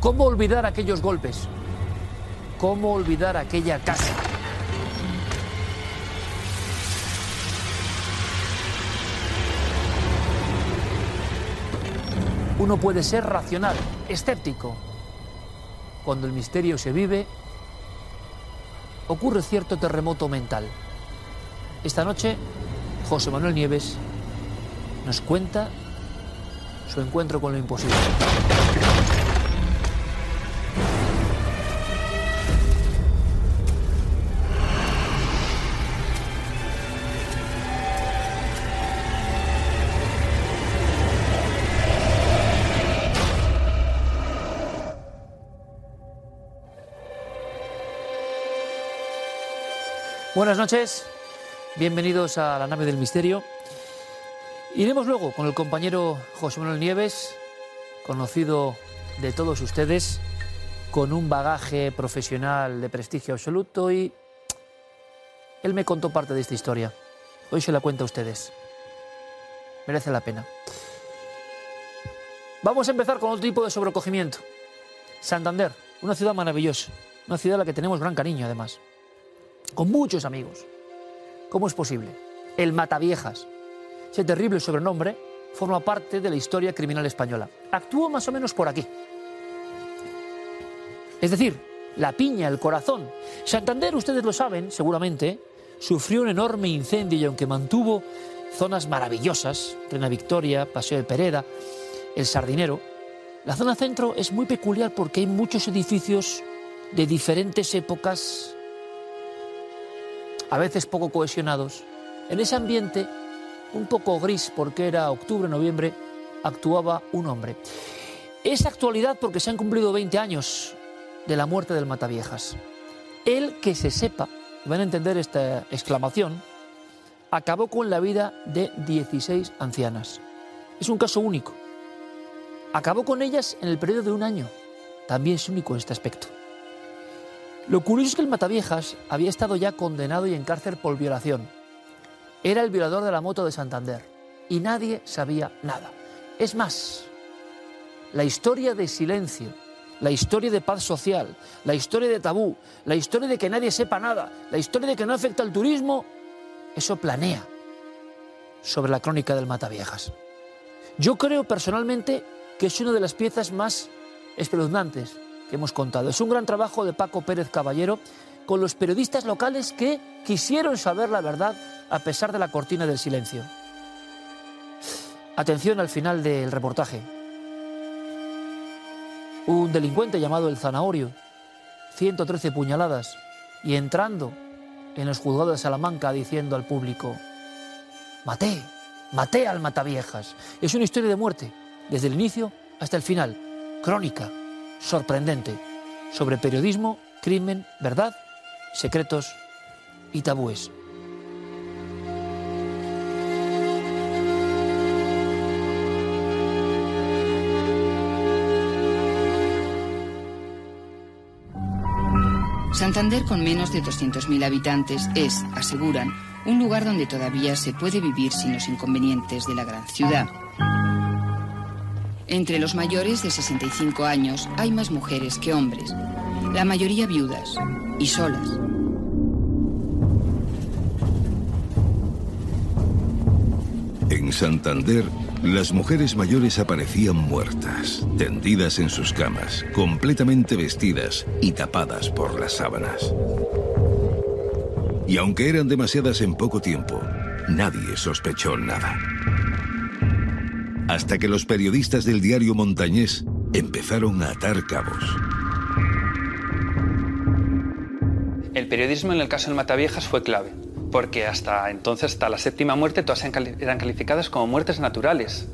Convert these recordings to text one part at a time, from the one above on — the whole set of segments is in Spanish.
¿Cómo olvidar aquellos golpes? ¿Cómo olvidar aquella casa? Uno puede ser racional, escéptico. Cuando el misterio se vive, ocurre cierto terremoto mental. Esta noche, José Manuel Nieves nos cuenta su encuentro con lo imposible. Buenas noches, bienvenidos a la nave del misterio. Iremos luego con el compañero José Manuel Nieves, conocido de todos ustedes, con un bagaje profesional de prestigio absoluto y él me contó parte de esta historia. Hoy se la cuento a ustedes. Merece la pena. Vamos a empezar con otro tipo de sobrecogimiento. Santander, una ciudad maravillosa, una ciudad a la que tenemos gran cariño además con muchos amigos. ¿Cómo es posible? El Mataviejas, ese terrible sobrenombre, forma parte de la historia criminal española. Actuó más o menos por aquí. Es decir, la piña, el corazón. Santander, ustedes lo saben, seguramente, sufrió un enorme incendio y aunque mantuvo zonas maravillosas, Reina Victoria, Paseo de Pereda, el Sardinero, la zona centro es muy peculiar porque hay muchos edificios de diferentes épocas a veces poco cohesionados, en ese ambiente un poco gris porque era octubre, noviembre, actuaba un hombre. Es actualidad porque se han cumplido 20 años de la muerte del Mataviejas. El que se sepa, van a entender esta exclamación, acabó con la vida de 16 ancianas. Es un caso único. Acabó con ellas en el periodo de un año. También es único este aspecto. Lo curioso es que el Mataviejas había estado ya condenado y en cárcel por violación. Era el violador de la moto de Santander y nadie sabía nada. Es más, la historia de silencio, la historia de paz social, la historia de tabú, la historia de que nadie sepa nada, la historia de que no afecta al turismo, eso planea sobre la crónica del Mataviejas. Yo creo personalmente que es una de las piezas más espeluznantes que hemos contado. Es un gran trabajo de Paco Pérez Caballero con los periodistas locales que quisieron saber la verdad a pesar de la cortina del silencio. Atención al final del reportaje. Un delincuente llamado el Zanahorio, 113 puñaladas, y entrando en los juzgados de Salamanca diciendo al público, maté, maté al Mataviejas. Es una historia de muerte, desde el inicio hasta el final, crónica, sorprendente sobre periodismo, crimen, verdad, secretos y tabúes. Santander, con menos de 200.000 habitantes, es, aseguran, un lugar donde todavía se puede vivir sin los inconvenientes de la gran ciudad. Entre los mayores de 65 años hay más mujeres que hombres, la mayoría viudas y solas. En Santander, las mujeres mayores aparecían muertas, tendidas en sus camas, completamente vestidas y tapadas por las sábanas. Y aunque eran demasiadas en poco tiempo, nadie sospechó nada. Hasta que los periodistas del diario Montañés empezaron a atar cabos. El periodismo en el caso del Mataviejas fue clave, porque hasta entonces, hasta la séptima muerte, todas eran calificadas como muertes naturales.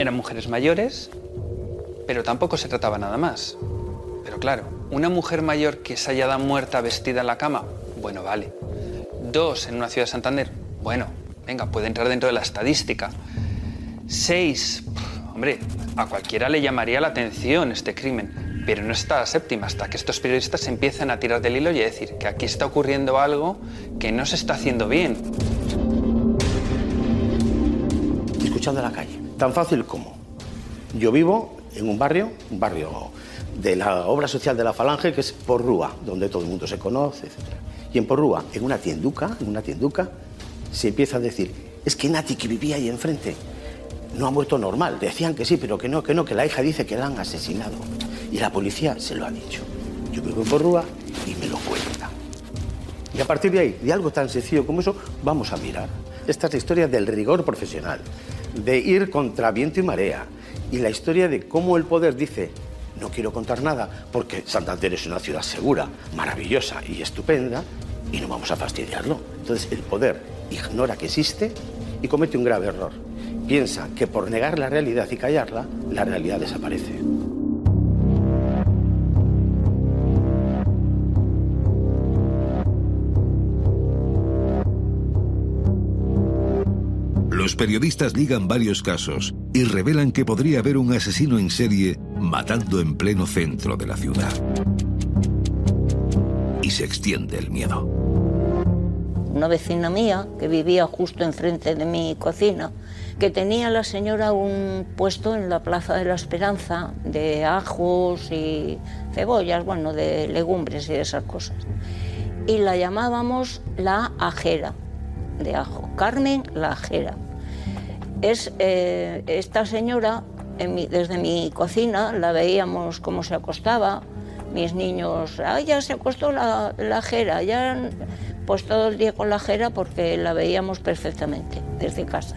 Eran mujeres mayores, pero tampoco se trataba nada más. Pero claro, una mujer mayor que se haya dado muerta vestida en la cama, bueno, vale. Dos en una ciudad de Santander, bueno, venga, puede entrar dentro de la estadística. Seis, hombre, a cualquiera le llamaría la atención este crimen, pero no está la séptima hasta que estos periodistas empiezan a tirar del hilo y a decir que aquí está ocurriendo algo que no se está haciendo bien. Escuchando la calle, tan fácil como. Yo vivo en un barrio, un barrio de la obra social de la Falange, que es Porrúa, donde todo el mundo se conoce, etc. Y en Porrúa, en una tienduca, en una tienduca, se empieza a decir, es que Nati que vivía ahí enfrente no ha muerto normal. Decían que sí, pero que no, que no, que la hija dice que la han asesinado. Y la policía se lo ha dicho. Yo vivo en Porrúa y me lo cuenta. Y a partir de ahí, de algo tan sencillo como eso, vamos a mirar. Esta es la historia del rigor profesional, de ir contra viento y marea, y la historia de cómo el poder dice, no quiero contar nada, porque Santander es una ciudad segura, maravillosa y estupenda, y no vamos a fastidiarlo. Entonces el poder ignora que existe y comete un grave error. Piensa que por negar la realidad y callarla, la realidad desaparece. Los periodistas ligan varios casos y revelan que podría haber un asesino en serie matando en pleno centro de la ciudad. Y se extiende el miedo. Una vecina mía que vivía justo enfrente de mi cocina, que tenía la señora un puesto en la Plaza de la Esperanza de ajos y cebollas, bueno, de legumbres y de esas cosas. Y la llamábamos la ajera de ajo, Carmen la ajera. Es eh, esta señora, desde mi cocina, la veíamos cómo se acostaba, mis niños, ah, ya se acostó la, la jera, ya pues todo el día con la jera porque la veíamos perfectamente desde casa.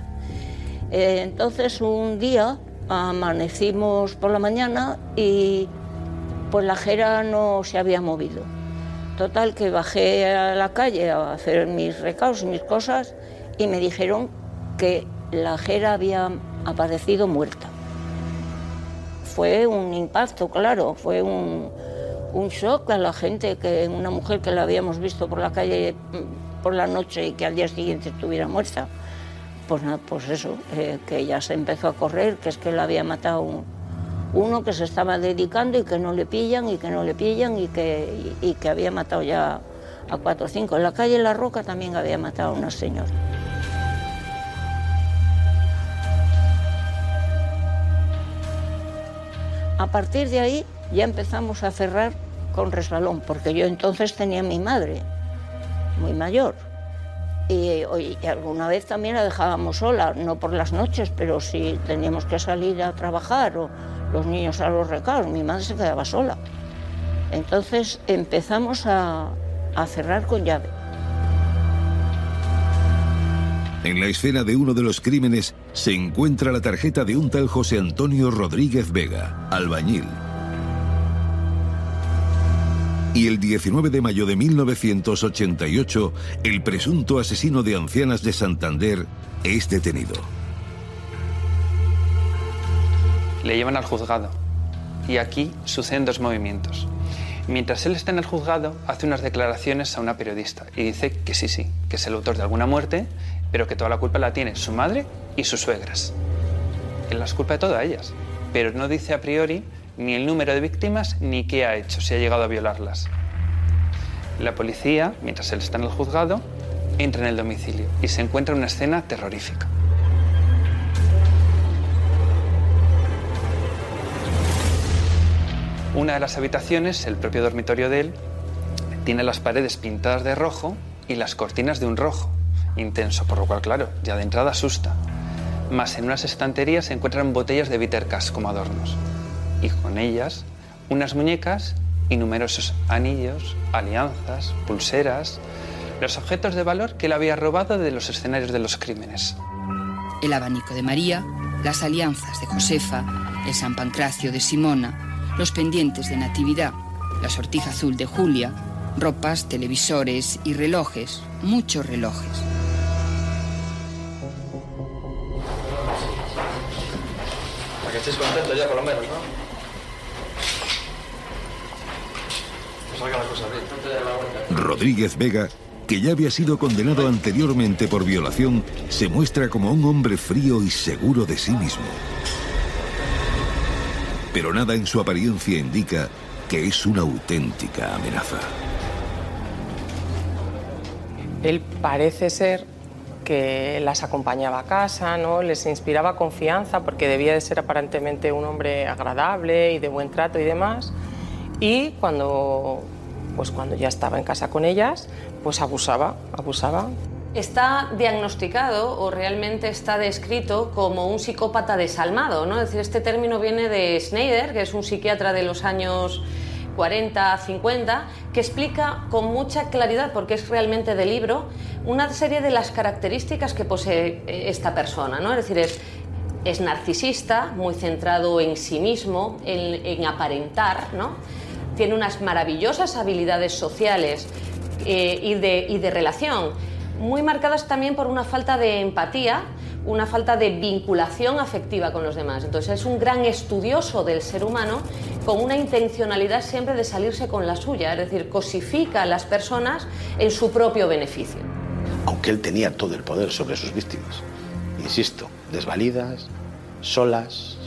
Eh, entonces un día amanecimos por la mañana y pues la jera no se había movido. Total que bajé a la calle a hacer mis recados mis cosas y me dijeron que la jera había aparecido muerta. Fue un impacto, claro, fue un, un shock a la gente, que una mujer que la habíamos visto por la calle mm, por la noche y que al día siguiente estuviera muerta. Pues, pues eso, eh, que ella se empezó a correr, que es que la había matado uno que se estaba dedicando y que no le pillan y que no le pillan y que, y, que había matado ya a cuatro o cinco. En la calle La Roca también había matado a una señora. A partir de ahí ya empezamos a cerrar con resbalón, porque yo entonces tenía a mi madre, muy mayor. Y, alguna vez también la dejábamos sola, no por las noches, pero si teníamos que salir a trabajar o los niños a los recados, mi madre se quedaba sola. Entonces empezamos a, a cerrar con llave. En la escena de uno de los crímenes se encuentra la tarjeta de un tal José Antonio Rodríguez Vega, albañil, y el 19 de mayo de 1988, el presunto asesino de ancianas de Santander es detenido. Le llevan al juzgado y aquí suceden dos movimientos. Mientras él está en el juzgado, hace unas declaraciones a una periodista y dice que sí, sí, que es el autor de alguna muerte, pero que toda la culpa la tiene su madre y sus suegras. Él las culpa de todas ellas, pero no dice a priori ni el número de víctimas ni qué ha hecho, si ha llegado a violarlas. La policía, mientras él está en el juzgado, entra en el domicilio y se encuentra una escena terrorífica. Una de las habitaciones, el propio dormitorio de él, tiene las paredes pintadas de rojo y las cortinas de un rojo intenso, por lo cual, claro, ya de entrada asusta. Más en unas estanterías se encuentran botellas de bittercas como adornos y con ellas unas muñecas y numerosos anillos, alianzas, pulseras, los objetos de valor que él había robado de los escenarios de los crímenes. El abanico de María, las alianzas de Josefa, el San Pancracio de Simona, los pendientes de Natividad, la sortija azul de Julia, ropas, televisores y relojes, muchos relojes. Para que estés contento ya por lo menos, ¿no? Salga la cosa bien. Rodríguez Vega, que ya había sido condenado anteriormente por violación, se muestra como un hombre frío y seguro de sí mismo. Pero nada en su apariencia indica que es una auténtica amenaza. Él parece ser que las acompañaba a casa, ¿no? les inspiraba confianza porque debía de ser aparentemente un hombre agradable y de buen trato y demás. Y cuando, pues cuando ya estaba en casa con ellas, pues abusaba, abusaba. Está diagnosticado o realmente está descrito como un psicópata desalmado, ¿no? Decir, este término viene de Schneider, que es un psiquiatra de los años 40, 50, que explica con mucha claridad, porque es realmente de libro, una serie de las características que posee eh, esta persona. ¿no? Es decir, es, es narcisista, muy centrado en sí mismo, en, en aparentar, ¿no? Tiene unas maravillosas habilidades sociales eh, y, de, y de relación, muy marcadas también por una falta de empatía, una falta de vinculación afectiva con los demás. Entonces es un gran estudioso del ser humano con una intencionalidad siempre de salirse con la suya, es decir, cosifica a las personas en su propio beneficio. Aunque él tenía todo el poder sobre sus víctimas. Insisto, desvalidas, solas,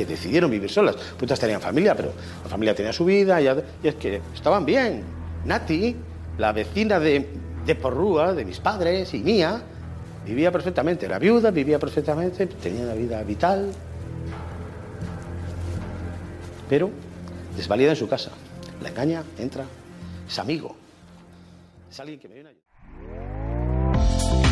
que decidieron vivir solas. Putas tenían familia, pero la familia tenía su vida y, es que estaban bien. Nati, la vecina de, de Porrúa, de mis padres y mía, vivía perfectamente. Era viuda, vivía perfectamente, tenía una vida vital. Pero desvalida en su casa. La engaña, entra, es amigo. Es alguien que me viene a.